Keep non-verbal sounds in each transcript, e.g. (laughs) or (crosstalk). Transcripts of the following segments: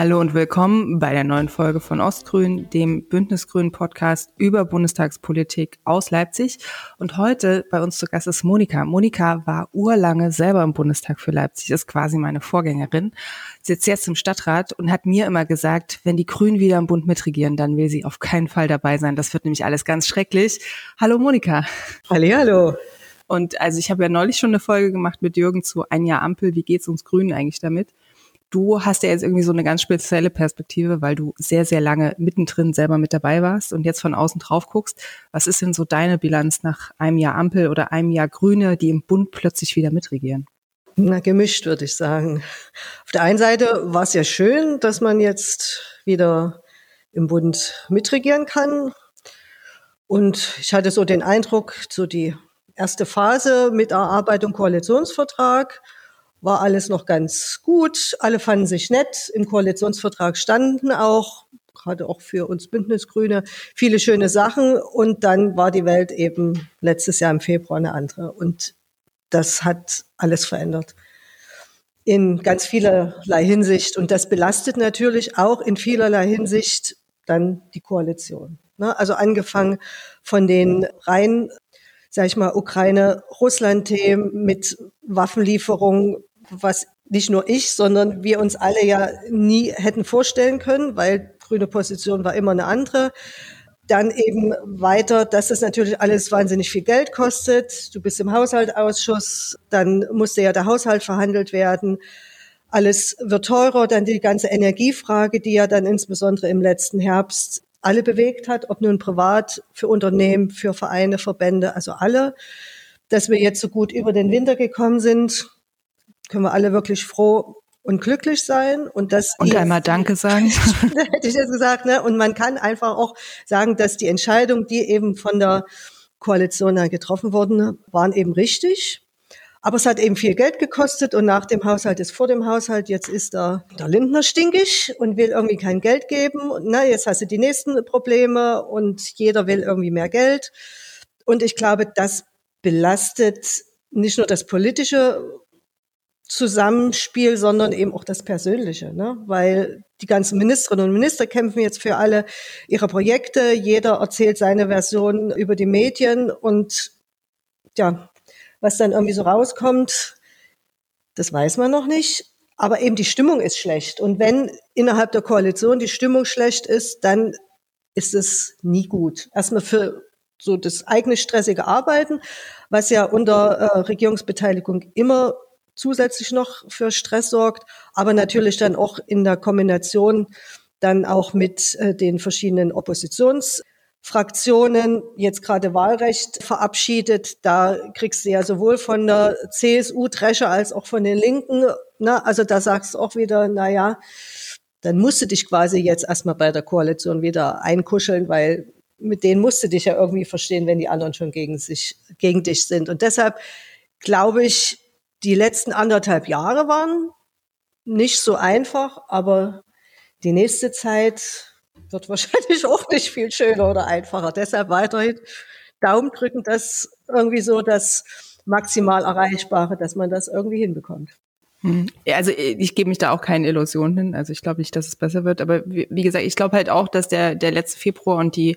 Hallo und willkommen bei der neuen Folge von Ostgrün, dem Bündnisgrünen Podcast über Bundestagspolitik aus Leipzig. Und heute bei uns zu Gast ist Monika. Monika war urlange selber im Bundestag für Leipzig, ist quasi meine Vorgängerin, sitzt jetzt im Stadtrat und hat mir immer gesagt, wenn die Grünen wieder im Bund mitregieren, dann will sie auf keinen Fall dabei sein. Das wird nämlich alles ganz schrecklich. Hallo Monika. Hallo. Und also ich habe ja neulich schon eine Folge gemacht mit Jürgen zu Ein Jahr Ampel. Wie geht's uns Grünen eigentlich damit? Du hast ja jetzt irgendwie so eine ganz spezielle Perspektive, weil du sehr, sehr lange mittendrin selber mit dabei warst und jetzt von außen drauf guckst. Was ist denn so deine Bilanz nach einem Jahr Ampel oder einem Jahr Grüne, die im Bund plötzlich wieder mitregieren? Na, gemischt, würde ich sagen. Auf der einen Seite war es ja schön, dass man jetzt wieder im Bund mitregieren kann. Und ich hatte so den Eindruck, so die erste Phase mit Erarbeitung Koalitionsvertrag, war alles noch ganz gut. Alle fanden sich nett. Im Koalitionsvertrag standen auch, gerade auch für uns Bündnisgrüne, viele schöne Sachen. Und dann war die Welt eben letztes Jahr im Februar eine andere. Und das hat alles verändert. In ganz vielerlei Hinsicht. Und das belastet natürlich auch in vielerlei Hinsicht dann die Koalition. Ne? Also angefangen von den rein sag ich mal, Ukraine-Russland-Themen mit Waffenlieferungen was nicht nur ich, sondern wir uns alle ja nie hätten vorstellen können, weil grüne Position war immer eine andere. Dann eben weiter, dass es natürlich alles wahnsinnig viel Geld kostet. Du bist im Haushaltausschuss, dann musste ja der Haushalt verhandelt werden. Alles wird teurer, dann die ganze Energiefrage, die ja dann insbesondere im letzten Herbst alle bewegt hat, ob nun privat, für Unternehmen, für Vereine, Verbände, also alle. Dass wir jetzt so gut über den Winter gekommen sind, können wir alle wirklich froh und glücklich sein und das und einmal Danke sagen. (laughs) hätte ich jetzt gesagt, ne? Und man kann einfach auch sagen, dass die Entscheidungen, die eben von der Koalition dann getroffen wurden, waren eben richtig. Aber es hat eben viel Geld gekostet und nach dem Haushalt ist vor dem Haushalt. Jetzt ist der, der Lindner stinkig und will irgendwie kein Geld geben. Und na, jetzt hast du die nächsten Probleme und jeder will irgendwie mehr Geld. Und ich glaube, das belastet nicht nur das politische Zusammenspiel, sondern eben auch das Persönliche, ne? weil die ganzen Ministerinnen und Minister kämpfen jetzt für alle ihre Projekte, jeder erzählt seine Version über die Medien und ja, was dann irgendwie so rauskommt, das weiß man noch nicht. Aber eben die Stimmung ist schlecht. Und wenn innerhalb der Koalition die Stimmung schlecht ist, dann ist es nie gut. Erstmal für so das eigene stressige Arbeiten, was ja unter äh, Regierungsbeteiligung immer zusätzlich noch für Stress sorgt, aber natürlich dann auch in der Kombination dann auch mit äh, den verschiedenen Oppositionsfraktionen jetzt gerade Wahlrecht verabschiedet. Da kriegst du ja sowohl von der CSU Drescher als auch von den Linken. Na, also da sagst du auch wieder, na ja, dann musst du dich quasi jetzt erstmal bei der Koalition wieder einkuscheln, weil mit denen musst du dich ja irgendwie verstehen, wenn die anderen schon gegen sich, gegen dich sind. Und deshalb glaube ich, die letzten anderthalb Jahre waren nicht so einfach, aber die nächste Zeit wird (laughs) wahrscheinlich auch nicht viel schöner oder einfacher. Deshalb weiterhin Daumen drücken, dass irgendwie so das maximal Erreichbare, dass man das irgendwie hinbekommt. Hm. Also ich gebe mich da auch keine Illusionen hin. Also ich glaube nicht, dass es besser wird. Aber wie gesagt, ich glaube halt auch, dass der, der letzte Februar und die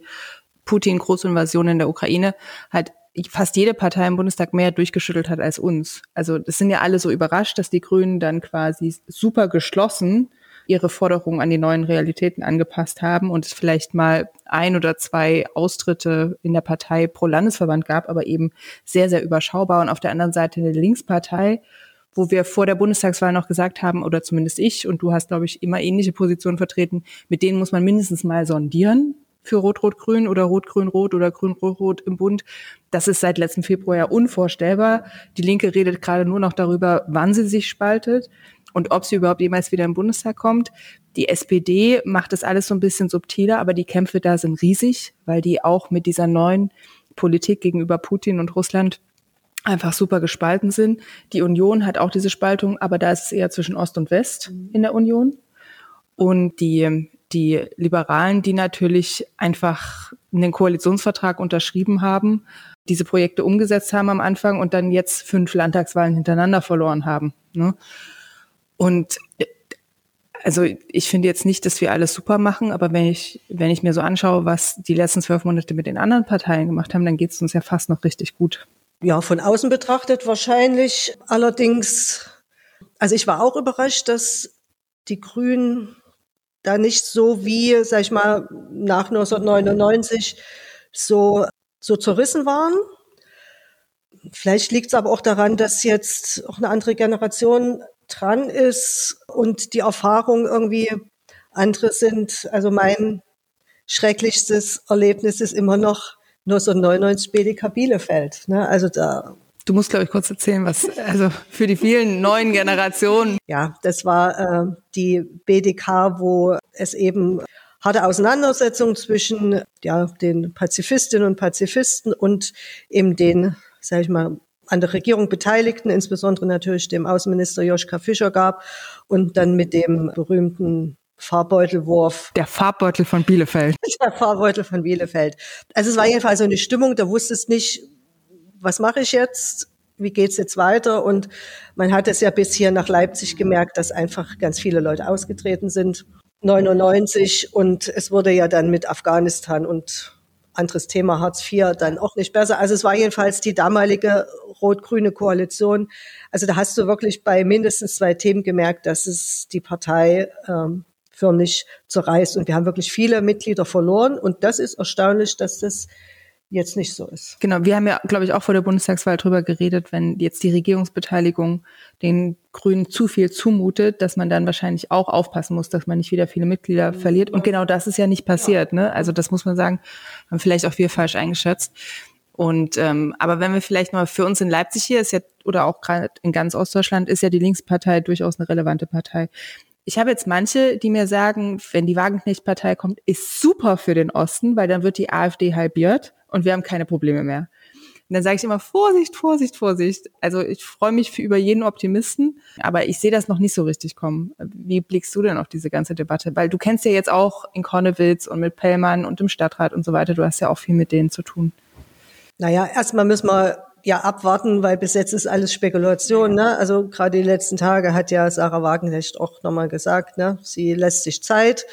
Putin-Großinvasion in der Ukraine halt fast jede Partei im Bundestag mehr durchgeschüttelt hat als uns. Also das sind ja alle so überrascht, dass die Grünen dann quasi super geschlossen ihre Forderungen an die neuen Realitäten angepasst haben und es vielleicht mal ein oder zwei Austritte in der Partei pro Landesverband gab, aber eben sehr, sehr überschaubar. Und auf der anderen Seite eine Linkspartei, wo wir vor der Bundestagswahl noch gesagt haben, oder zumindest ich, und du hast, glaube ich, immer ähnliche Positionen vertreten, mit denen muss man mindestens mal sondieren für Rot-Rot-Grün oder Rot-Grün-Rot oder Grün-Rot-Rot im Bund. Das ist seit letztem Februar ja unvorstellbar. Die Linke redet gerade nur noch darüber, wann sie sich spaltet und ob sie überhaupt jemals wieder im Bundestag kommt. Die SPD macht das alles so ein bisschen subtiler, aber die Kämpfe da sind riesig, weil die auch mit dieser neuen Politik gegenüber Putin und Russland einfach super gespalten sind. Die Union hat auch diese Spaltung, aber da ist es eher zwischen Ost und West in der Union. Und die die Liberalen, die natürlich einfach einen Koalitionsvertrag unterschrieben haben, diese Projekte umgesetzt haben am Anfang und dann jetzt fünf Landtagswahlen hintereinander verloren haben. Ne? Und also ich finde jetzt nicht, dass wir alles super machen, aber wenn ich, wenn ich mir so anschaue, was die letzten zwölf Monate mit den anderen Parteien gemacht haben, dann geht es uns ja fast noch richtig gut. Ja, von außen betrachtet wahrscheinlich. Allerdings, also ich war auch überrascht, dass die Grünen da nicht so wie, sag ich mal, nach 1999 so, so zerrissen waren. Vielleicht liegt es aber auch daran, dass jetzt auch eine andere Generation dran ist und die Erfahrungen irgendwie andere sind. Also mein schrecklichstes Erlebnis ist immer noch 1999 BDK Bielefeld. Ne? Also da Du musst, glaube ich, kurz erzählen, was, also für die vielen neuen Generationen. Ja, das war äh, die BDK, wo es eben harte Auseinandersetzungen zwischen ja, den Pazifistinnen und Pazifisten und eben den, sage ich mal, an der Regierung Beteiligten, insbesondere natürlich dem Außenminister Joschka Fischer gab und dann mit dem berühmten Farbbeutelwurf. Der Farbbeutel von Bielefeld. (laughs) Der Farbbeutel von Bielefeld. Also es war jedenfalls so eine Stimmung, da wusste es nicht, was mache ich jetzt? Wie geht's jetzt weiter? Und man hat es ja bis hier nach Leipzig gemerkt, dass einfach ganz viele Leute ausgetreten sind. 99 und es wurde ja dann mit Afghanistan und anderes Thema Hartz IV dann auch nicht besser. Also es war jedenfalls die damalige rot-grüne Koalition. Also da hast du wirklich bei mindestens zwei Themen gemerkt, dass es die Partei ähm, förmlich zerreißt. Und wir haben wirklich viele Mitglieder verloren. Und das ist erstaunlich, dass das jetzt nicht so ist. Genau, wir haben ja, glaube ich, auch vor der Bundestagswahl drüber geredet, wenn jetzt die Regierungsbeteiligung den Grünen zu viel zumutet, dass man dann wahrscheinlich auch aufpassen muss, dass man nicht wieder viele Mitglieder verliert. Und genau das ist ja nicht passiert. Ne? Also das muss man sagen, haben vielleicht auch wir falsch eingeschätzt. Und ähm, aber wenn wir vielleicht mal für uns in Leipzig hier ist ja oder auch gerade in ganz Ostdeutschland ist ja die Linkspartei durchaus eine relevante Partei. Ich habe jetzt manche, die mir sagen, wenn die Wagenknecht-Partei kommt, ist super für den Osten, weil dann wird die AfD halbiert und wir haben keine Probleme mehr. Und dann sage ich immer, Vorsicht, Vorsicht, Vorsicht. Also ich freue mich für über jeden Optimisten, aber ich sehe das noch nicht so richtig kommen. Wie blickst du denn auf diese ganze Debatte? Weil du kennst ja jetzt auch in Kornewitz und mit Pellmann und im Stadtrat und so weiter, du hast ja auch viel mit denen zu tun. Naja, erstmal müssen wir ja abwarten, weil bis jetzt ist alles Spekulation. Ne? Also gerade die letzten Tage hat ja Sarah Wagenknecht auch nochmal gesagt, ne? sie lässt sich Zeit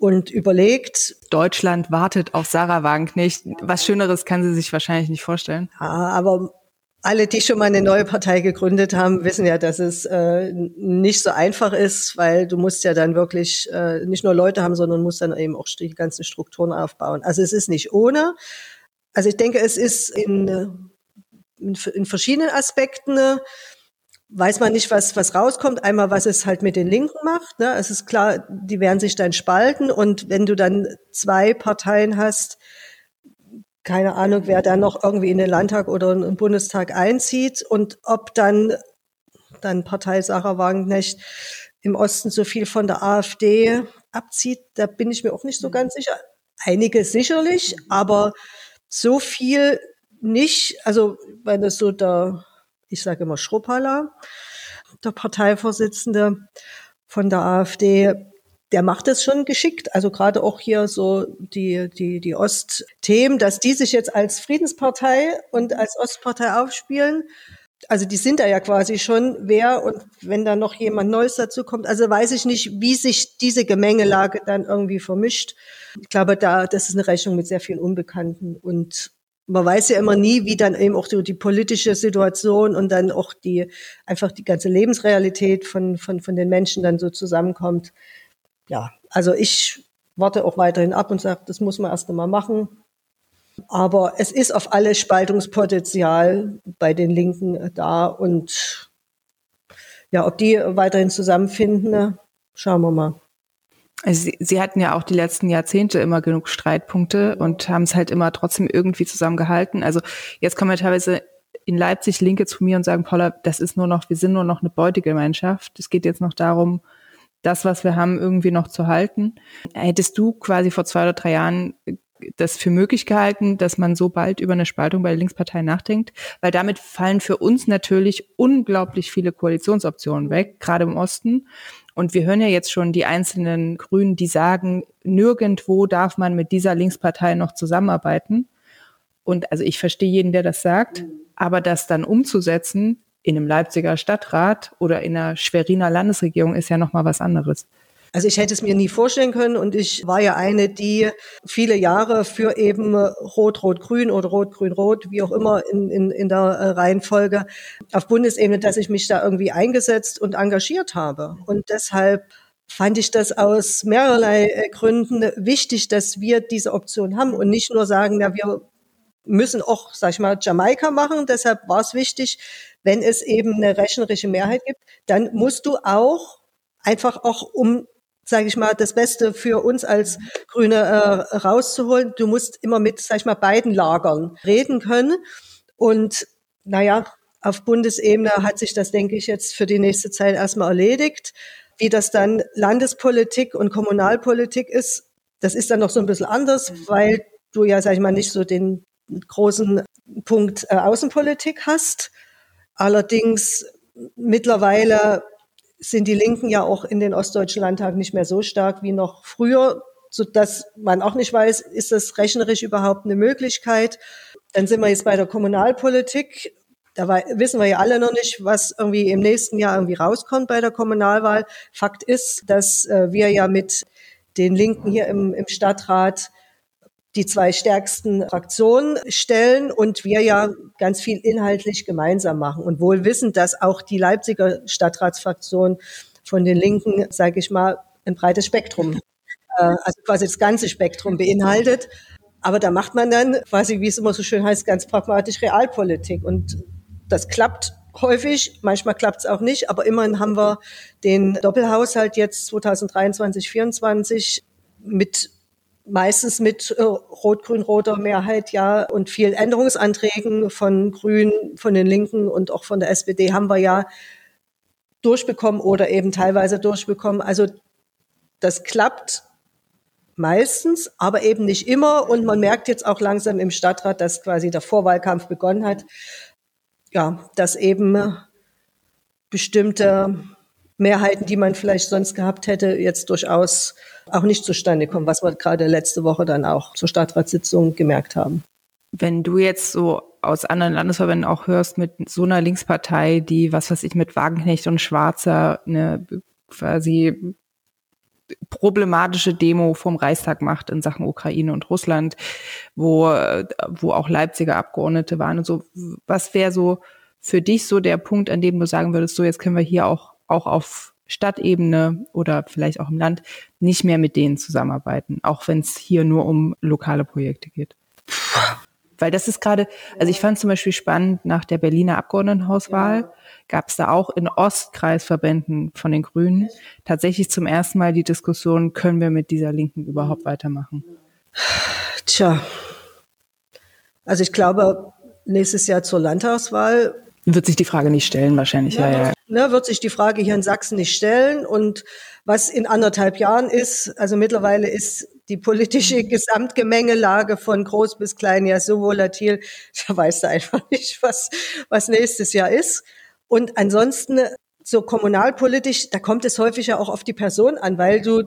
und überlegt. Deutschland wartet auf Sarah Wagenknecht. Was Schöneres kann sie sich wahrscheinlich nicht vorstellen. Ja, aber alle, die schon mal eine neue Partei gegründet haben, wissen ja, dass es äh, nicht so einfach ist, weil du musst ja dann wirklich äh, nicht nur Leute haben, sondern musst dann eben auch die ganzen Strukturen aufbauen. Also es ist nicht ohne. Also ich denke, es ist in, in, in verschiedenen Aspekten weiß man nicht, was, was rauskommt. Einmal, was es halt mit den Linken macht. Ne? Es ist klar, die werden sich dann spalten. Und wenn du dann zwei Parteien hast, keine Ahnung, wer dann noch irgendwie in den Landtag oder in den Bundestag einzieht und ob dann, dann Partei Sarah Wagenknecht im Osten so viel von der AfD abzieht, da bin ich mir auch nicht so ganz sicher. Einige sicherlich, aber so viel nicht. Also, wenn es so der ich sage immer Schruppala, der Parteivorsitzende von der AfD, der macht es schon geschickt. Also gerade auch hier so die, die, die Ostthemen, dass die sich jetzt als Friedenspartei und als Ostpartei aufspielen. Also die sind da ja quasi schon wer und wenn da noch jemand Neues dazu kommt, also weiß ich nicht, wie sich diese Gemengelage dann irgendwie vermischt. Ich glaube, da das ist eine Rechnung mit sehr vielen Unbekannten und man weiß ja immer nie, wie dann eben auch die, die, politische Situation und dann auch die einfach die ganze Lebensrealität von, von, von den Menschen dann so zusammenkommt. Ja, also ich warte auch weiterhin ab und sage, das muss man erst einmal machen. Aber es ist auf alle Spaltungspotenzial bei den Linken da und ja, ob die weiterhin zusammenfinden, schauen wir mal. Also sie, sie hatten ja auch die letzten Jahrzehnte immer genug Streitpunkte und haben es halt immer trotzdem irgendwie zusammengehalten. Also jetzt kommen ja teilweise in Leipzig Linke zu mir und sagen, Paula, das ist nur noch, wir sind nur noch eine Beutegemeinschaft. Es geht jetzt noch darum, das, was wir haben, irgendwie noch zu halten. Hättest du quasi vor zwei oder drei Jahren das für möglich gehalten, dass man so bald über eine Spaltung bei der Linkspartei nachdenkt? Weil damit fallen für uns natürlich unglaublich viele Koalitionsoptionen weg, gerade im Osten. Und wir hören ja jetzt schon die einzelnen Grünen, die sagen, nirgendwo darf man mit dieser Linkspartei noch zusammenarbeiten. Und also ich verstehe jeden, der das sagt, aber das dann umzusetzen in einem Leipziger Stadtrat oder in einer Schweriner Landesregierung ist ja noch mal was anderes. Also ich hätte es mir nie vorstellen können und ich war ja eine, die viele Jahre für eben Rot, Rot, Grün oder Rot, Grün, Rot, wie auch immer in, in, in der äh, Reihenfolge auf Bundesebene, dass ich mich da irgendwie eingesetzt und engagiert habe. Und deshalb fand ich das aus mehrerlei äh, Gründen wichtig, dass wir diese Option haben und nicht nur sagen, ja, wir müssen auch, sag ich mal, Jamaika machen. Deshalb war es wichtig, wenn es eben eine rechnerische Mehrheit gibt, dann musst du auch einfach auch um sage ich mal, das Beste für uns als Grüne äh, rauszuholen. Du musst immer mit, sag ich mal, beiden Lagern reden können. Und naja, auf Bundesebene hat sich das, denke ich, jetzt für die nächste Zeit erstmal erledigt. Wie das dann Landespolitik und Kommunalpolitik ist, das ist dann noch so ein bisschen anders, weil du ja, sag ich mal, nicht so den großen Punkt äh, Außenpolitik hast. Allerdings mittlerweile sind die Linken ja auch in den Ostdeutschen Landtag nicht mehr so stark wie noch früher, so dass man auch nicht weiß, ist das rechnerisch überhaupt eine Möglichkeit. Dann sind wir jetzt bei der Kommunalpolitik. Da wissen wir ja alle noch nicht, was irgendwie im nächsten Jahr irgendwie rauskommt bei der Kommunalwahl. Fakt ist, dass äh, wir ja mit den Linken hier im, im Stadtrat die zwei stärksten Fraktionen stellen und wir ja ganz viel inhaltlich gemeinsam machen und wohl wissen, dass auch die Leipziger Stadtratsfraktion von den Linken, sage ich mal, ein breites Spektrum, äh, also quasi das ganze Spektrum beinhaltet. Aber da macht man dann quasi, wie es immer so schön heißt, ganz pragmatisch Realpolitik und das klappt häufig, manchmal klappt es auch nicht, aber immerhin haben wir den Doppelhaushalt jetzt 2023, 2024 mit meistens mit äh, rot-grün-roter Mehrheit, ja, und vielen Änderungsanträgen von Grünen, von den Linken und auch von der SPD haben wir ja durchbekommen oder eben teilweise durchbekommen. Also das klappt meistens, aber eben nicht immer. Und man merkt jetzt auch langsam im Stadtrat, dass quasi der Vorwahlkampf begonnen hat. Ja, dass eben bestimmte Mehrheiten, die man vielleicht sonst gehabt hätte, jetzt durchaus auch nicht zustande kommen, was wir gerade letzte Woche dann auch zur Stadtratssitzung gemerkt haben. Wenn du jetzt so aus anderen Landesverbänden auch hörst, mit so einer Linkspartei, die, was weiß ich, mit Wagenknecht und Schwarzer eine quasi problematische Demo vom Reichstag macht in Sachen Ukraine und Russland, wo, wo auch Leipziger Abgeordnete waren und so. Was wäre so für dich so der Punkt, an dem du sagen würdest, so jetzt können wir hier auch, auch auf Stadtebene oder vielleicht auch im Land nicht mehr mit denen zusammenarbeiten, auch wenn es hier nur um lokale Projekte geht. Weil das ist gerade, also ich fand zum Beispiel spannend, nach der Berliner Abgeordnetenhauswahl ja. gab es da auch in Ostkreisverbänden von den Grünen tatsächlich zum ersten Mal die Diskussion, können wir mit dieser Linken überhaupt weitermachen? Tja, also ich glaube, nächstes Jahr zur Landtagswahl wird sich die Frage nicht stellen, wahrscheinlich, ja, ja. Ne, wird sich die Frage hier in Sachsen nicht stellen. Und was in anderthalb Jahren ist, also mittlerweile ist die politische (laughs) Gesamtgemengelage von groß bis klein ja so volatil, (laughs) da weißt du einfach nicht, was, was nächstes Jahr ist. Und ansonsten, so kommunalpolitisch, da kommt es häufig ja auch auf die Person an, weil du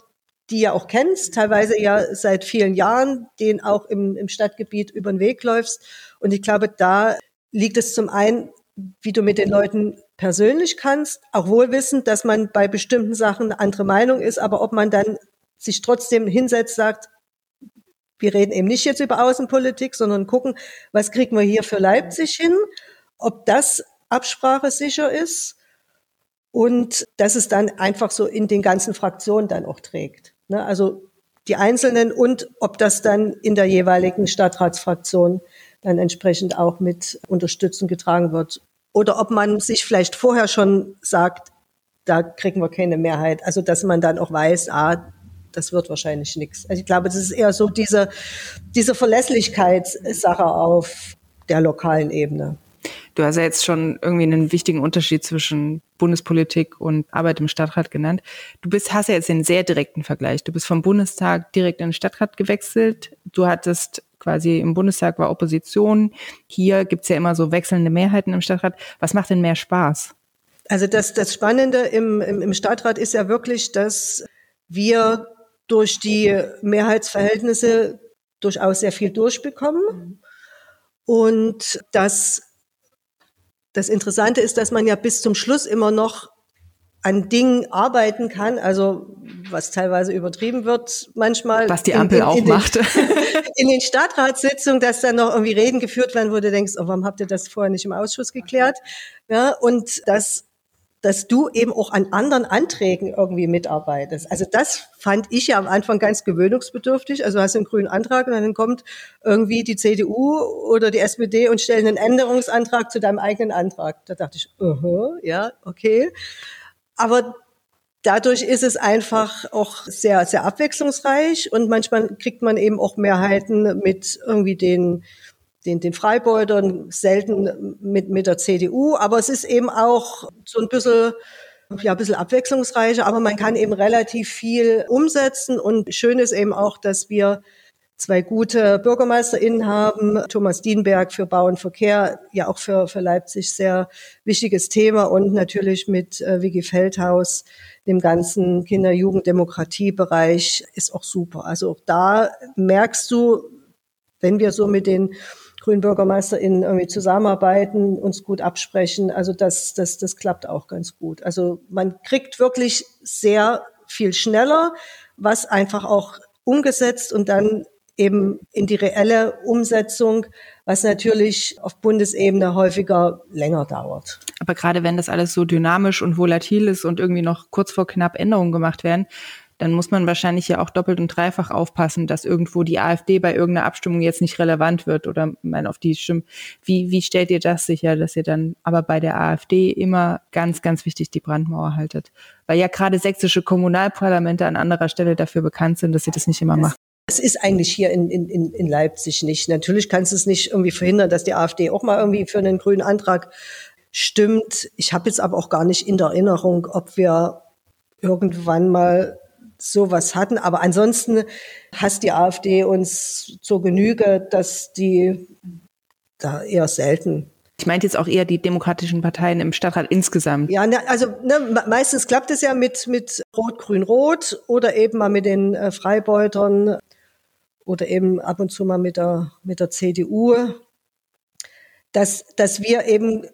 die ja auch kennst, teilweise ja seit vielen Jahren, den auch im, im Stadtgebiet über den Weg läufst. Und ich glaube, da liegt es zum einen wie du mit den Leuten persönlich kannst, auch wohl wissend, dass man bei bestimmten Sachen eine andere Meinung ist, aber ob man dann sich trotzdem hinsetzt, sagt, wir reden eben nicht jetzt über Außenpolitik, sondern gucken, was kriegen wir hier für Leipzig hin, ob das absprachesicher ist und dass es dann einfach so in den ganzen Fraktionen dann auch trägt. Ne? Also die Einzelnen und ob das dann in der jeweiligen Stadtratsfraktion dann entsprechend auch mit Unterstützung getragen wird. Oder ob man sich vielleicht vorher schon sagt, da kriegen wir keine Mehrheit. Also dass man dann auch weiß, ah, das wird wahrscheinlich nichts. Also ich glaube, das ist eher so diese, diese Verlässlichkeitssache auf der lokalen Ebene. Du hast ja jetzt schon irgendwie einen wichtigen Unterschied zwischen Bundespolitik und Arbeit im Stadtrat genannt. Du bist, hast ja jetzt den sehr direkten Vergleich. Du bist vom Bundestag direkt in den Stadtrat gewechselt. Du hattest quasi im Bundestag war Opposition. Hier gibt's ja immer so wechselnde Mehrheiten im Stadtrat. Was macht denn mehr Spaß? Also das, das Spannende im, im, im Stadtrat ist ja wirklich, dass wir durch die Mehrheitsverhältnisse durchaus sehr viel durchbekommen. Und das, das Interessante ist, dass man ja bis zum Schluss immer noch an Dingen arbeiten kann, also was teilweise übertrieben wird manchmal. Was die Ampel in, in, auch in macht. Den, (laughs) in den Stadtratssitzungen, dass dann noch irgendwie Reden geführt werden, wo du denkst, oh, warum habt ihr das vorher nicht im Ausschuss geklärt? Ja, und das dass du eben auch an anderen Anträgen irgendwie mitarbeitest. Also das fand ich ja am Anfang ganz gewöhnungsbedürftig. Also hast du einen grünen Antrag und dann kommt irgendwie die CDU oder die SPD und stellen einen Änderungsantrag zu deinem eigenen Antrag. Da dachte ich, uh -huh, ja, okay. Aber dadurch ist es einfach auch sehr, sehr abwechslungsreich und manchmal kriegt man eben auch Mehrheiten mit irgendwie den den, den Freibeutern, selten mit, mit der CDU. Aber es ist eben auch so ein bisschen, ja, ein bisschen abwechslungsreicher, aber man kann eben relativ viel umsetzen. Und schön ist eben auch, dass wir zwei gute BürgermeisterInnen haben. Thomas Dienberg für Bau und Verkehr, ja auch für, für Leipzig sehr wichtiges Thema und natürlich mit äh, Vicky Feldhaus, dem ganzen Kinder-Jugend-Demokratie-Bereich ist auch super. Also auch da merkst du, wenn wir so mit den grünen BürgermeisterInnen irgendwie zusammenarbeiten, uns gut absprechen. Also das, das, das klappt auch ganz gut. Also man kriegt wirklich sehr viel schneller, was einfach auch umgesetzt und dann eben in die reelle Umsetzung, was natürlich auf Bundesebene häufiger länger dauert. Aber gerade wenn das alles so dynamisch und volatil ist und irgendwie noch kurz vor knapp Änderungen gemacht werden, dann muss man wahrscheinlich ja auch doppelt und dreifach aufpassen, dass irgendwo die AfD bei irgendeiner Abstimmung jetzt nicht relevant wird oder man auf die stimmt. Wie, wie stellt ihr das sicher, dass ihr dann aber bei der AfD immer ganz, ganz wichtig die Brandmauer haltet? Weil ja gerade sächsische Kommunalparlamente an anderer Stelle dafür bekannt sind, dass sie das nicht immer machen. Es ist eigentlich hier in, in, in Leipzig nicht. Natürlich kannst du es nicht irgendwie verhindern, dass die AfD auch mal irgendwie für einen grünen Antrag stimmt. Ich habe jetzt aber auch gar nicht in der Erinnerung, ob wir irgendwann mal sowas hatten. Aber ansonsten hasst die AfD uns zur Genüge, dass die da eher selten ich meinte jetzt auch eher die demokratischen Parteien im Stadtrat insgesamt. Ja, also ne, meistens klappt es ja mit, mit Rot, Grün, Rot oder eben mal mit den äh, Freibeutern oder eben ab und zu mal mit der, mit der CDU, dass, dass wir eben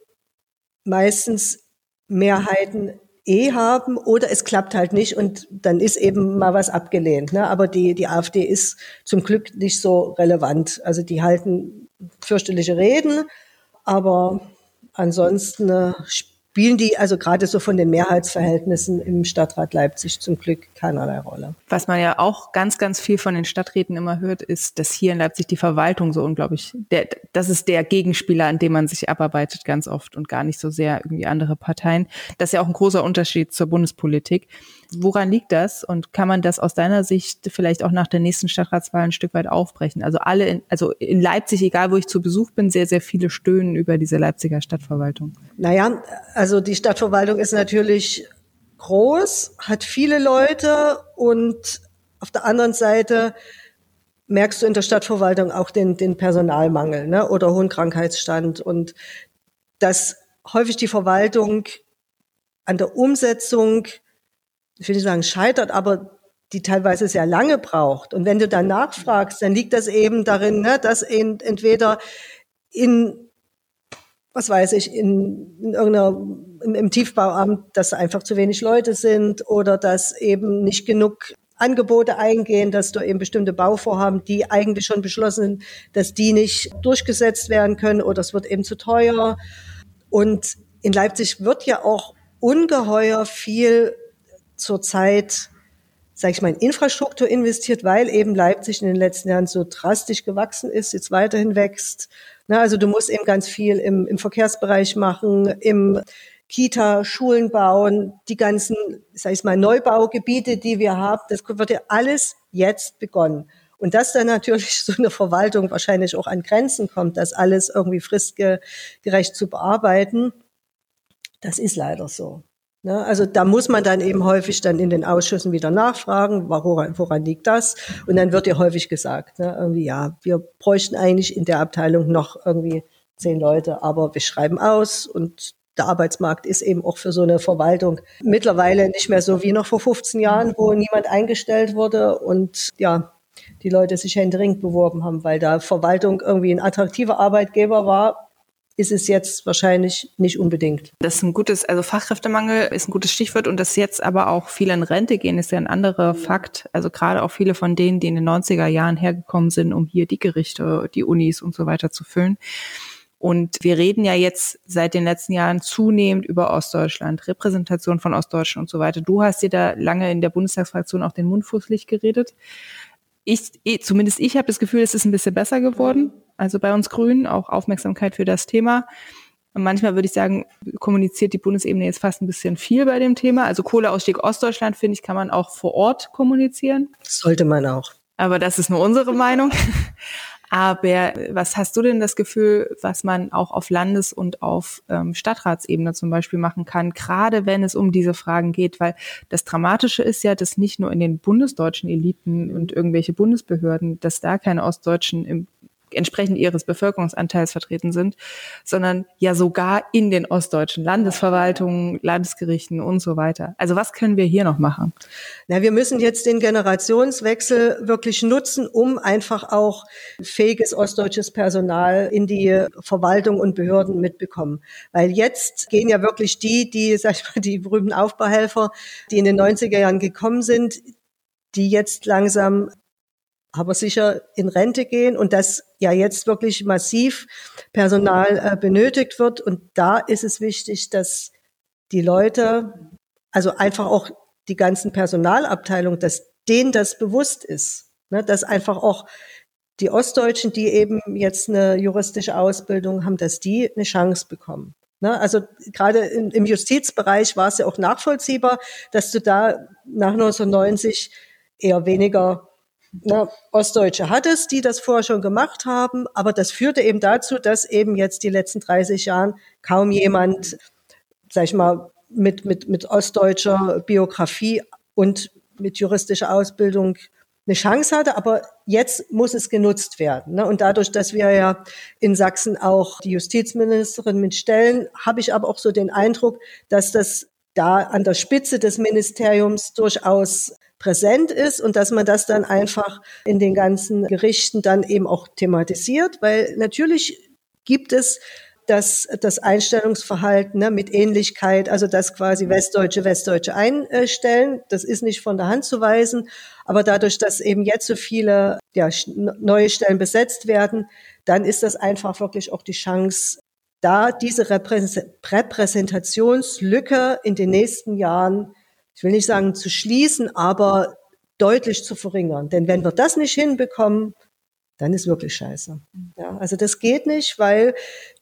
meistens Mehrheiten eh haben oder es klappt halt nicht und dann ist eben mal was abgelehnt. Ne? Aber die, die AfD ist zum Glück nicht so relevant. Also die halten fürchterliche Reden, aber ansonsten äh, spielen die also gerade so von den Mehrheitsverhältnissen im Stadtrat Leipzig zum Glück keinerlei Rolle. Was man ja auch ganz, ganz viel von den Stadträten immer hört, ist, dass hier in Leipzig die Verwaltung so unglaublich, der, das ist der Gegenspieler, an dem man sich abarbeitet ganz oft und gar nicht so sehr irgendwie andere Parteien. Das ist ja auch ein großer Unterschied zur Bundespolitik. Woran liegt das und kann man das aus deiner Sicht vielleicht auch nach der nächsten Stadtratswahl ein Stück weit aufbrechen? Also alle, in, also in Leipzig, egal wo ich zu Besuch bin, sehr, sehr viele stöhnen über diese Leipziger Stadtverwaltung. Naja, also die Stadtverwaltung ist natürlich groß, hat viele Leute und auf der anderen Seite merkst du in der Stadtverwaltung auch den, den Personalmangel ne, oder hohen Krankheitsstand und dass häufig die Verwaltung an der Umsetzung ich will nicht sagen scheitert, aber die teilweise sehr lange braucht. Und wenn du dann nachfragst, dann liegt das eben darin, ne, dass entweder in, was weiß ich, in, in irgendeiner, im, im Tiefbauamt, dass einfach zu wenig Leute sind oder dass eben nicht genug Angebote eingehen, dass du eben bestimmte Bauvorhaben, die eigentlich schon beschlossen sind, dass die nicht durchgesetzt werden können oder es wird eben zu teuer. Und in Leipzig wird ja auch ungeheuer viel zurzeit, sage ich mal, in Infrastruktur investiert, weil eben Leipzig in den letzten Jahren so drastisch gewachsen ist, jetzt weiterhin wächst. Na, also du musst eben ganz viel im, im Verkehrsbereich machen, im Kita, Schulen bauen, die ganzen, sag ich mal, Neubaugebiete, die wir haben, das wird ja alles jetzt begonnen. Und dass dann natürlich so eine Verwaltung wahrscheinlich auch an Grenzen kommt, das alles irgendwie fristgerecht zu bearbeiten, das ist leider so. Ne? Also da muss man dann eben häufig dann in den Ausschüssen wieder nachfragen, woran, woran liegt das? Und dann wird ja häufig gesagt, ne, irgendwie, ja, wir bräuchten eigentlich in der Abteilung noch irgendwie zehn Leute, aber wir schreiben aus und der Arbeitsmarkt ist eben auch für so eine Verwaltung mittlerweile nicht mehr so wie noch vor 15 Jahren, wo niemand eingestellt wurde und ja, die Leute sich händeringend beworben haben, weil da Verwaltung irgendwie ein attraktiver Arbeitgeber war, ist es jetzt wahrscheinlich nicht unbedingt. Das ist ein gutes, also Fachkräftemangel ist ein gutes Stichwort und dass jetzt aber auch viele in Rente gehen, ist ja ein anderer Fakt. Also gerade auch viele von denen, die in den 90er Jahren hergekommen sind, um hier die Gerichte, die Unis und so weiter zu füllen. Und wir reden ja jetzt seit den letzten Jahren zunehmend über Ostdeutschland, Repräsentation von Ostdeutschen und so weiter. Du hast dir da lange in der Bundestagsfraktion auch den Mund fußlich geredet. Ich, zumindest ich habe das Gefühl, es ist ein bisschen besser geworden. Also bei uns Grünen auch Aufmerksamkeit für das Thema. Und manchmal würde ich sagen, kommuniziert die Bundesebene jetzt fast ein bisschen viel bei dem Thema. Also Kohleausstieg Ostdeutschland, finde ich, kann man auch vor Ort kommunizieren. Sollte man auch. Aber das ist nur unsere Meinung. Aber was hast du denn das Gefühl, was man auch auf Landes- und auf ähm, Stadtratsebene zum Beispiel machen kann, gerade wenn es um diese Fragen geht? Weil das Dramatische ist ja, dass nicht nur in den bundesdeutschen Eliten und irgendwelche Bundesbehörden, dass da keine Ostdeutschen im entsprechend ihres Bevölkerungsanteils vertreten sind, sondern ja sogar in den ostdeutschen Landesverwaltungen, Landesgerichten und so weiter. Also was können wir hier noch machen? Na, wir müssen jetzt den Generationswechsel wirklich nutzen, um einfach auch fähiges ostdeutsches Personal in die Verwaltung und Behörden mitbekommen. Weil jetzt gehen ja wirklich die, die, sag ich mal, die berühmten Aufbauhelfer, die in den 90er Jahren gekommen sind, die jetzt langsam aber sicher in Rente gehen und dass ja jetzt wirklich massiv Personal äh, benötigt wird. Und da ist es wichtig, dass die Leute, also einfach auch die ganzen Personalabteilungen, dass denen das bewusst ist, ne, dass einfach auch die Ostdeutschen, die eben jetzt eine juristische Ausbildung haben, dass die eine Chance bekommen. Ne, also gerade im Justizbereich war es ja auch nachvollziehbar, dass du da nach 1990 eher weniger na, Ostdeutsche hat es, die das vorher schon gemacht haben, aber das führte eben dazu, dass eben jetzt die letzten 30 Jahren kaum jemand, sag ich mal, mit, mit, mit ostdeutscher Biografie und mit juristischer Ausbildung eine Chance hatte, aber jetzt muss es genutzt werden. Ne? Und dadurch, dass wir ja in Sachsen auch die Justizministerin mitstellen, habe ich aber auch so den Eindruck, dass das da an der Spitze des Ministeriums durchaus präsent ist und dass man das dann einfach in den ganzen Gerichten dann eben auch thematisiert, weil natürlich gibt es das, das Einstellungsverhalten ne, mit Ähnlichkeit, also dass quasi Westdeutsche Westdeutsche einstellen. Das ist nicht von der Hand zu weisen, aber dadurch, dass eben jetzt so viele ja, neue Stellen besetzt werden, dann ist das einfach wirklich auch die Chance, da diese Repräsentationslücke in den nächsten Jahren ich will nicht sagen zu schließen, aber deutlich zu verringern. Denn wenn wir das nicht hinbekommen, dann ist wirklich scheiße. Ja, also das geht nicht, weil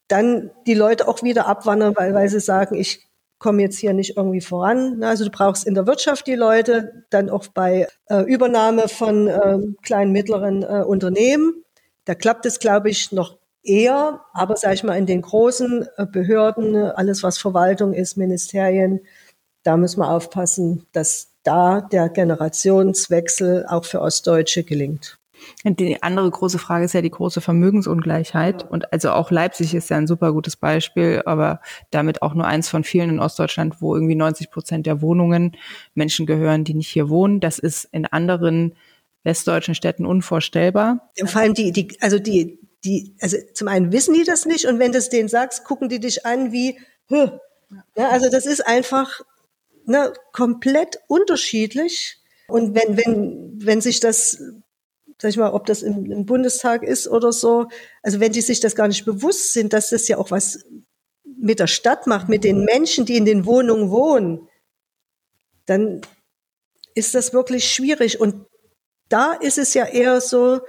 dann die Leute auch wieder abwandern, weil, weil sie sagen, ich komme jetzt hier nicht irgendwie voran. Also du brauchst in der Wirtschaft die Leute, dann auch bei äh, Übernahme von äh, kleinen, mittleren äh, Unternehmen. Da klappt es, glaube ich, noch eher. Aber sage ich mal, in den großen äh, Behörden, alles was Verwaltung ist, Ministerien, da müssen wir aufpassen, dass da der Generationswechsel auch für Ostdeutsche gelingt. Die andere große Frage ist ja die große Vermögensungleichheit. Und also auch Leipzig ist ja ein super gutes Beispiel, aber damit auch nur eins von vielen in Ostdeutschland, wo irgendwie 90 Prozent der Wohnungen Menschen gehören, die nicht hier wohnen. Das ist in anderen westdeutschen Städten unvorstellbar. Vor allem die, die, also die, die, also zum einen wissen die das nicht und wenn du es denen sagst, gucken die dich an wie, Hö. Ja, also das ist einfach ne, komplett unterschiedlich. Und wenn, wenn, wenn sich das, sag ich mal, ob das im, im Bundestag ist oder so, also wenn die sich das gar nicht bewusst sind, dass das ja auch was mit der Stadt macht, mit den Menschen, die in den Wohnungen wohnen, dann ist das wirklich schwierig. Und da ist es ja eher so,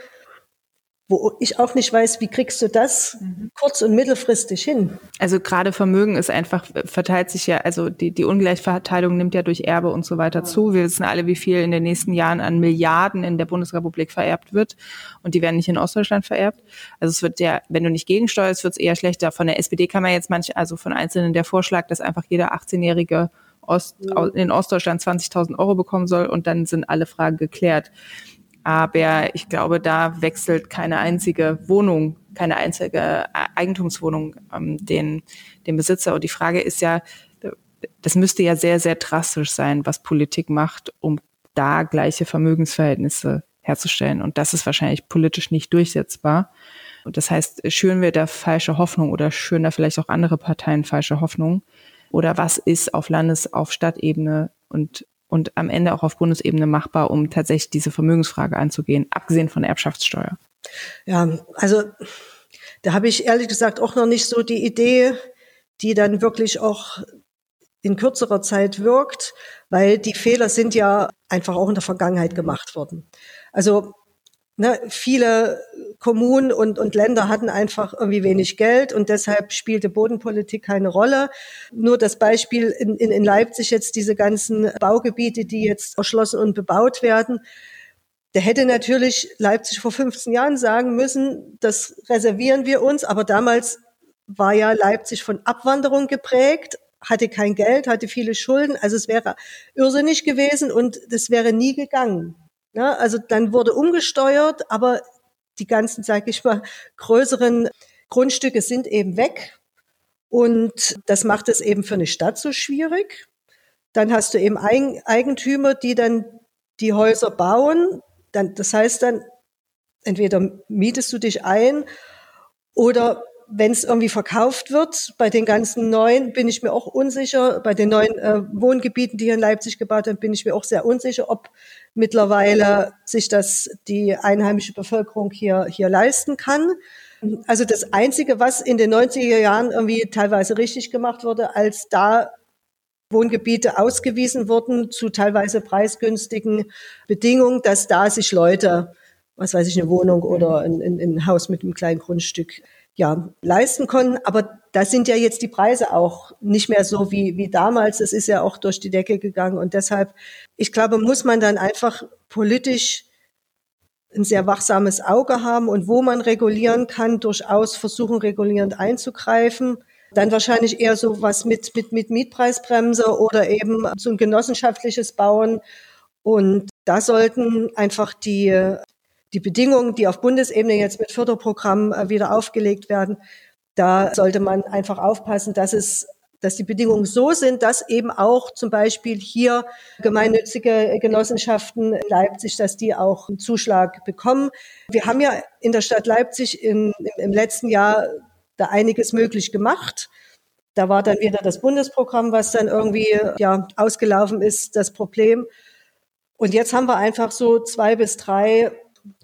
wo ich auch nicht weiß, wie kriegst du das mhm. kurz- und mittelfristig hin? Also gerade Vermögen ist einfach, verteilt sich ja, also die, die Ungleichverteilung nimmt ja durch Erbe und so weiter zu. Wir wissen alle, wie viel in den nächsten Jahren an Milliarden in der Bundesrepublik vererbt wird und die werden nicht in Ostdeutschland vererbt. Also es wird ja, wenn du nicht gegensteuerst, wird es eher schlechter. Von der SPD kann man jetzt manche, also von Einzelnen der Vorschlag, dass einfach jeder 18-jährige Ost, in Ostdeutschland 20.000 Euro bekommen soll und dann sind alle Fragen geklärt. Aber ich glaube, da wechselt keine einzige Wohnung, keine einzige Eigentumswohnung ähm, den, den Besitzer. Und die Frage ist ja, das müsste ja sehr, sehr drastisch sein, was Politik macht, um da gleiche Vermögensverhältnisse herzustellen. Und das ist wahrscheinlich politisch nicht durchsetzbar. Das heißt, schüren wir da falsche Hoffnung oder schüren da vielleicht auch andere Parteien falsche Hoffnung? Oder was ist auf Landes-, auf Stadtebene und, und am Ende auch auf Bundesebene machbar, um tatsächlich diese Vermögensfrage anzugehen, abgesehen von Erbschaftssteuer? Ja, also da habe ich ehrlich gesagt auch noch nicht so die Idee, die dann wirklich auch in kürzerer Zeit wirkt, weil die Fehler sind ja einfach auch in der Vergangenheit gemacht worden. Also ne, viele Kommunen und, und Länder hatten einfach irgendwie wenig Geld und deshalb spielte Bodenpolitik keine Rolle. Nur das Beispiel in, in, in Leipzig jetzt diese ganzen Baugebiete, die jetzt erschlossen und bebaut werden. Der hätte natürlich Leipzig vor 15 Jahren sagen müssen, das reservieren wir uns, aber damals war ja Leipzig von Abwanderung geprägt, hatte kein Geld, hatte viele Schulden, also es wäre irrsinnig gewesen und das wäre nie gegangen. Ja, also dann wurde umgesteuert, aber die ganzen, sage ich mal, größeren Grundstücke sind eben weg. Und das macht es eben für eine Stadt so schwierig. Dann hast du eben Eigentümer, die dann die Häuser bauen. Dann, das heißt dann, entweder mietest du dich ein oder wenn es irgendwie verkauft wird, bei den ganzen neuen bin ich mir auch unsicher. Bei den neuen äh, Wohngebieten, die hier in Leipzig gebaut haben, bin ich mir auch sehr unsicher, ob mittlerweile sich das die einheimische Bevölkerung hier, hier leisten kann. Also das Einzige, was in den 90er Jahren irgendwie teilweise richtig gemacht wurde, als da Wohngebiete ausgewiesen wurden zu teilweise preisgünstigen Bedingungen, dass da sich Leute, was weiß ich, eine Wohnung oder ein, ein, ein Haus mit einem kleinen Grundstück ja, leisten konnten. Aber da sind ja jetzt die Preise auch nicht mehr so wie, wie damals. Es ist ja auch durch die Decke gegangen. Und deshalb, ich glaube, muss man dann einfach politisch ein sehr wachsames Auge haben und wo man regulieren kann, durchaus versuchen, regulierend einzugreifen. Dann wahrscheinlich eher so was mit, mit, mit Mietpreisbremse oder eben so ein genossenschaftliches Bauen. Und da sollten einfach die die Bedingungen, die auf Bundesebene jetzt mit Förderprogrammen äh, wieder aufgelegt werden, da sollte man einfach aufpassen, dass es dass die Bedingungen so sind, dass eben auch zum Beispiel hier gemeinnützige Genossenschaften in Leipzig, dass die auch einen Zuschlag bekommen. Wir haben ja in der Stadt Leipzig in, im letzten Jahr da einiges möglich gemacht. Da war dann wieder das Bundesprogramm, was dann irgendwie ja ausgelaufen ist, das Problem. Und jetzt haben wir einfach so zwei bis drei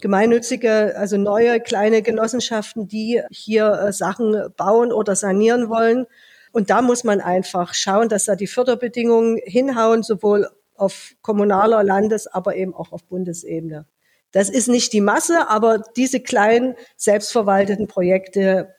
gemeinnützige, also neue kleine Genossenschaften, die hier äh, Sachen bauen oder sanieren wollen. Und da muss man einfach schauen, dass da die Förderbedingungen hinhauen, sowohl auf kommunaler, Landes-, aber eben auch auf Bundesebene. Das ist nicht die Masse, aber diese kleinen selbstverwalteten Projekte,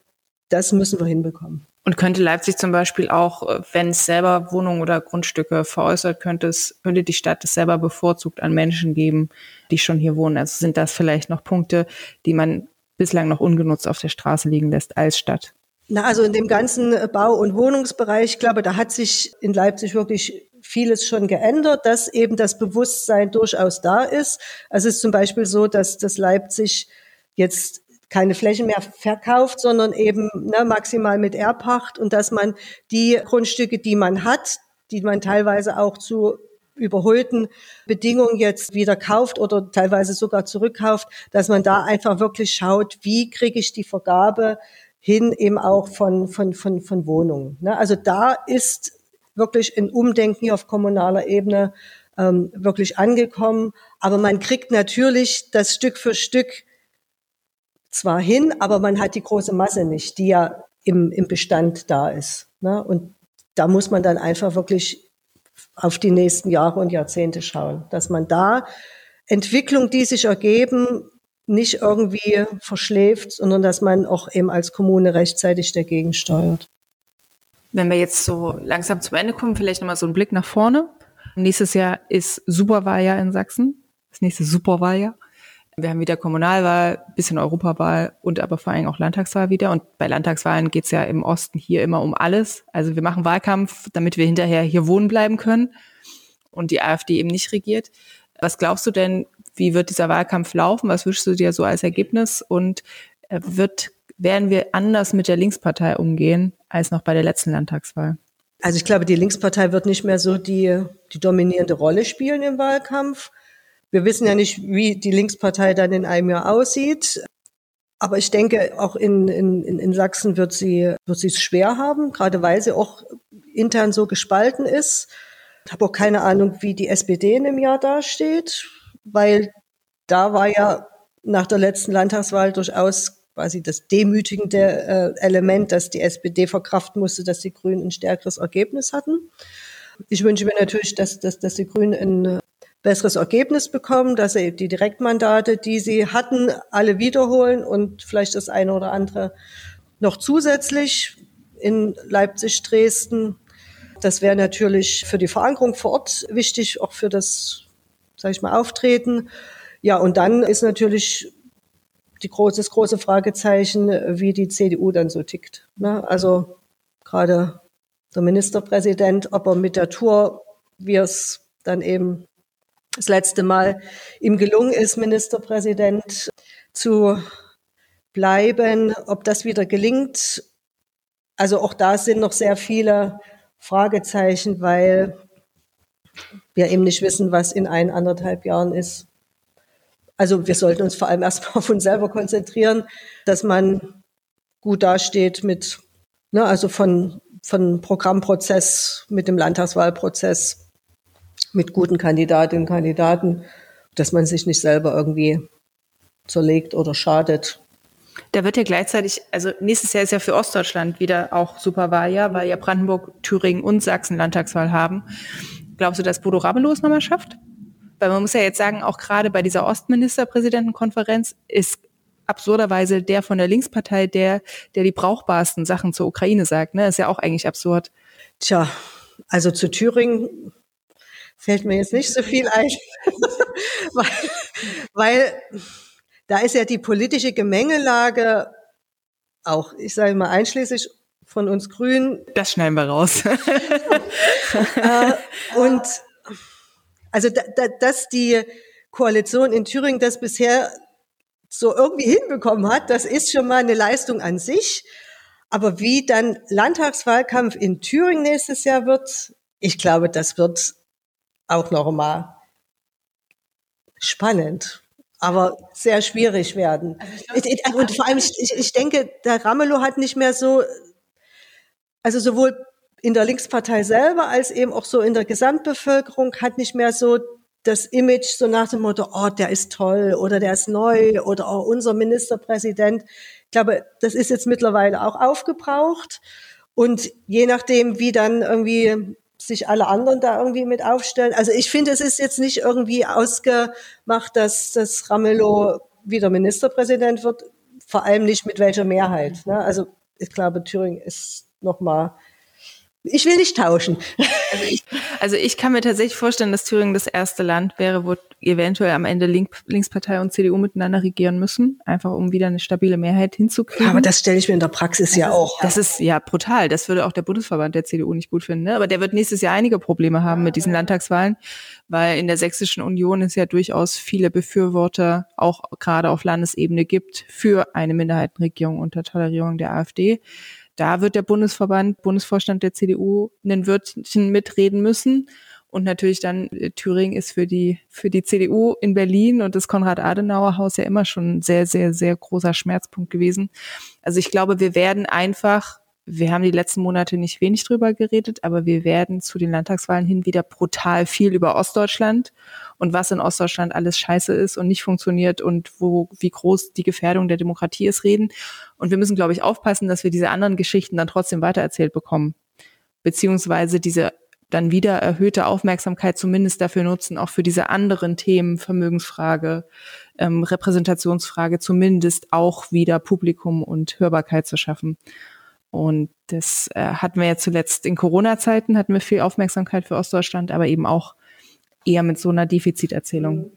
das müssen wir hinbekommen. Und könnte Leipzig zum Beispiel auch, äh, wenn es selber Wohnungen oder Grundstücke veräußert, könnte es, könnte die Stadt es selber bevorzugt an Menschen geben, die schon hier wohnen? Also sind das vielleicht noch Punkte, die man bislang noch ungenutzt auf der Straße liegen lässt als Stadt? Na, also in dem ganzen Bau- und Wohnungsbereich, ich glaube, da hat sich in Leipzig wirklich vieles schon geändert, dass eben das Bewusstsein durchaus da ist. Also es ist zum Beispiel so, dass das Leipzig jetzt keine Flächen mehr verkauft, sondern eben ne, maximal mit Erbpacht und dass man die Grundstücke, die man hat, die man teilweise auch zu überholten Bedingungen jetzt wieder kauft oder teilweise sogar zurückkauft, dass man da einfach wirklich schaut, wie kriege ich die Vergabe hin eben auch von, von, von, von Wohnungen. Ne? Also da ist wirklich ein Umdenken hier auf kommunaler Ebene ähm, wirklich angekommen. Aber man kriegt natürlich das Stück für Stück zwar hin, aber man hat die große Masse nicht, die ja im, im Bestand da ist. Ne? Und da muss man dann einfach wirklich auf die nächsten Jahre und Jahrzehnte schauen, dass man da Entwicklungen, die sich ergeben, nicht irgendwie verschläft, sondern dass man auch eben als Kommune rechtzeitig dagegen steuert. Wenn wir jetzt so langsam zum Ende kommen, vielleicht nochmal so ein Blick nach vorne. Nächstes Jahr ist Superwahljahr in Sachsen. Das nächste Superwahljahr. Wir haben wieder Kommunalwahl, bisschen Europawahl und aber vor allem auch Landtagswahl wieder. Und bei Landtagswahlen geht's ja im Osten hier immer um alles. Also wir machen Wahlkampf, damit wir hinterher hier wohnen bleiben können und die AfD eben nicht regiert. Was glaubst du denn, wie wird dieser Wahlkampf laufen? Was wünschst du dir so als Ergebnis? Und äh, wird, werden wir anders mit der Linkspartei umgehen als noch bei der letzten Landtagswahl? Also ich glaube, die Linkspartei wird nicht mehr so die, die dominierende Rolle spielen im Wahlkampf. Wir wissen ja nicht, wie die Linkspartei dann in einem Jahr aussieht. Aber ich denke, auch in, in, in Sachsen wird sie, wird sie es schwer haben, gerade weil sie auch intern so gespalten ist. Ich habe auch keine Ahnung, wie die SPD in dem Jahr dasteht, weil da war ja nach der letzten Landtagswahl durchaus quasi das demütigende äh, Element, dass die SPD verkraften musste, dass die Grünen ein stärkeres Ergebnis hatten. Ich wünsche mir natürlich, dass, dass, dass die Grünen ein besseres Ergebnis bekommen, dass sie die Direktmandate, die sie hatten, alle wiederholen und vielleicht das eine oder andere noch zusätzlich in Leipzig, Dresden. Das wäre natürlich für die Verankerung vor Ort wichtig, auch für das, sage ich mal, Auftreten. Ja, und dann ist natürlich die große, das große Fragezeichen, wie die CDU dann so tickt. Ne? Also gerade der Ministerpräsident, ob er mit der Tour, wie es dann eben das letzte Mal ihm gelungen ist, Ministerpräsident zu bleiben, ob das wieder gelingt. Also auch da sind noch sehr viele Fragezeichen, weil wir eben nicht wissen, was in ein, anderthalb Jahren ist. Also wir sollten uns vor allem erstmal auf uns selber konzentrieren, dass man gut dasteht mit, ne, also von, von Programmprozess, mit dem Landtagswahlprozess, mit guten Kandidatinnen und Kandidaten, dass man sich nicht selber irgendwie zerlegt oder schadet. Da wird ja gleichzeitig, also nächstes Jahr ist ja für Ostdeutschland wieder auch super Wahljahr, weil ja Brandenburg, Thüringen und Sachsen Landtagswahl haben. Glaubst du, dass Bodo Ramelow es nochmal schafft? Weil man muss ja jetzt sagen, auch gerade bei dieser Ostministerpräsidentenkonferenz ist absurderweise der von der Linkspartei der, der die brauchbarsten Sachen zur Ukraine sagt. Ne? Ist ja auch eigentlich absurd. Tja, also zu Thüringen fällt mir jetzt nicht so viel ein, (laughs) weil, weil da ist ja die politische Gemengelage auch, ich sage mal, einschließlich von uns Grünen. Das schneiden wir raus. (laughs) äh, und also, da, da, dass die Koalition in Thüringen das bisher so irgendwie hinbekommen hat, das ist schon mal eine Leistung an sich. Aber wie dann Landtagswahlkampf in Thüringen nächstes Jahr wird, ich glaube, das wird auch noch mal spannend, aber sehr schwierig werden. Also ich, und vor allem, ich, ich denke, der Ramelow hat nicht mehr so, also sowohl in der Linkspartei selber als eben auch so in der Gesamtbevölkerung hat nicht mehr so das Image so nach dem Motto, oh, der ist toll oder der ist neu oder oh, unser Ministerpräsident. Ich glaube, das ist jetzt mittlerweile auch aufgebraucht. Und je nachdem, wie dann irgendwie sich alle anderen da irgendwie mit aufstellen. Also ich finde, es ist jetzt nicht irgendwie ausgemacht, dass das Ramelow wieder Ministerpräsident wird, vor allem nicht mit welcher Mehrheit. Ne? Also ich glaube, Thüringen ist noch mal ich will nicht tauschen. Also ich, also ich, kann mir tatsächlich vorstellen, dass Thüringen das erste Land wäre, wo eventuell am Ende Link, Linkspartei und CDU miteinander regieren müssen, einfach um wieder eine stabile Mehrheit hinzukriegen. Aber das stelle ich mir in der Praxis das ja ist, auch. Das ist ja brutal. Das würde auch der Bundesverband der CDU nicht gut finden. Ne? Aber der wird nächstes Jahr einige Probleme haben mit diesen Landtagswahlen, weil in der Sächsischen Union es ja durchaus viele Befürworter auch gerade auf Landesebene gibt für eine Minderheitenregierung unter Tolerierung der AfD. Da wird der Bundesverband, Bundesvorstand der CDU ein Wörtchen mitreden müssen. Und natürlich dann äh, Thüringen ist für die, für die CDU in Berlin und das Konrad-Adenauer-Haus ja immer schon ein sehr, sehr, sehr großer Schmerzpunkt gewesen. Also ich glaube, wir werden einfach wir haben die letzten Monate nicht wenig drüber geredet, aber wir werden zu den Landtagswahlen hin wieder brutal viel über Ostdeutschland und was in Ostdeutschland alles scheiße ist und nicht funktioniert und wo, wie groß die Gefährdung der Demokratie ist, reden. Und wir müssen, glaube ich, aufpassen, dass wir diese anderen Geschichten dann trotzdem weitererzählt bekommen. Beziehungsweise diese dann wieder erhöhte Aufmerksamkeit zumindest dafür nutzen, auch für diese anderen Themen, Vermögensfrage, ähm, Repräsentationsfrage, zumindest auch wieder Publikum und Hörbarkeit zu schaffen. Und das äh, hatten wir ja zuletzt in Corona-Zeiten, hatten wir viel Aufmerksamkeit für Ostdeutschland, aber eben auch eher mit so einer Defiziterzählung. Mhm.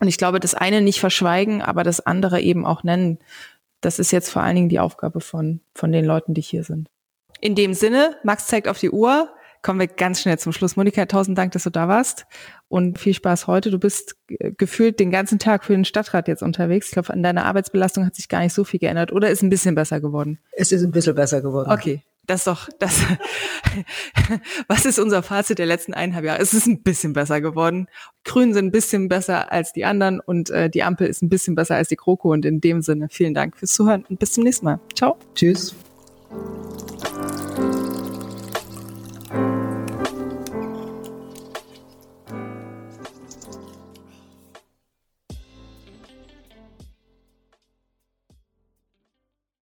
Und ich glaube, das eine nicht verschweigen, aber das andere eben auch nennen. Das ist jetzt vor allen Dingen die Aufgabe von, von den Leuten, die hier sind. In dem Sinne, Max zeigt auf die Uhr kommen wir ganz schnell zum Schluss. Monika, tausend Dank, dass du da warst und viel Spaß heute. Du bist gefühlt den ganzen Tag für den Stadtrat jetzt unterwegs. Ich glaube, an deiner Arbeitsbelastung hat sich gar nicht so viel geändert oder ist ein bisschen besser geworden? Es ist ein bisschen besser geworden. Okay. Das ist doch, das, (laughs) was ist unser Fazit der letzten eineinhalb Jahre? Es ist ein bisschen besser geworden. Grünen sind ein bisschen besser als die anderen und äh, die Ampel ist ein bisschen besser als die Kroko. Und in dem Sinne, vielen Dank fürs Zuhören und bis zum nächsten Mal. Ciao. Tschüss.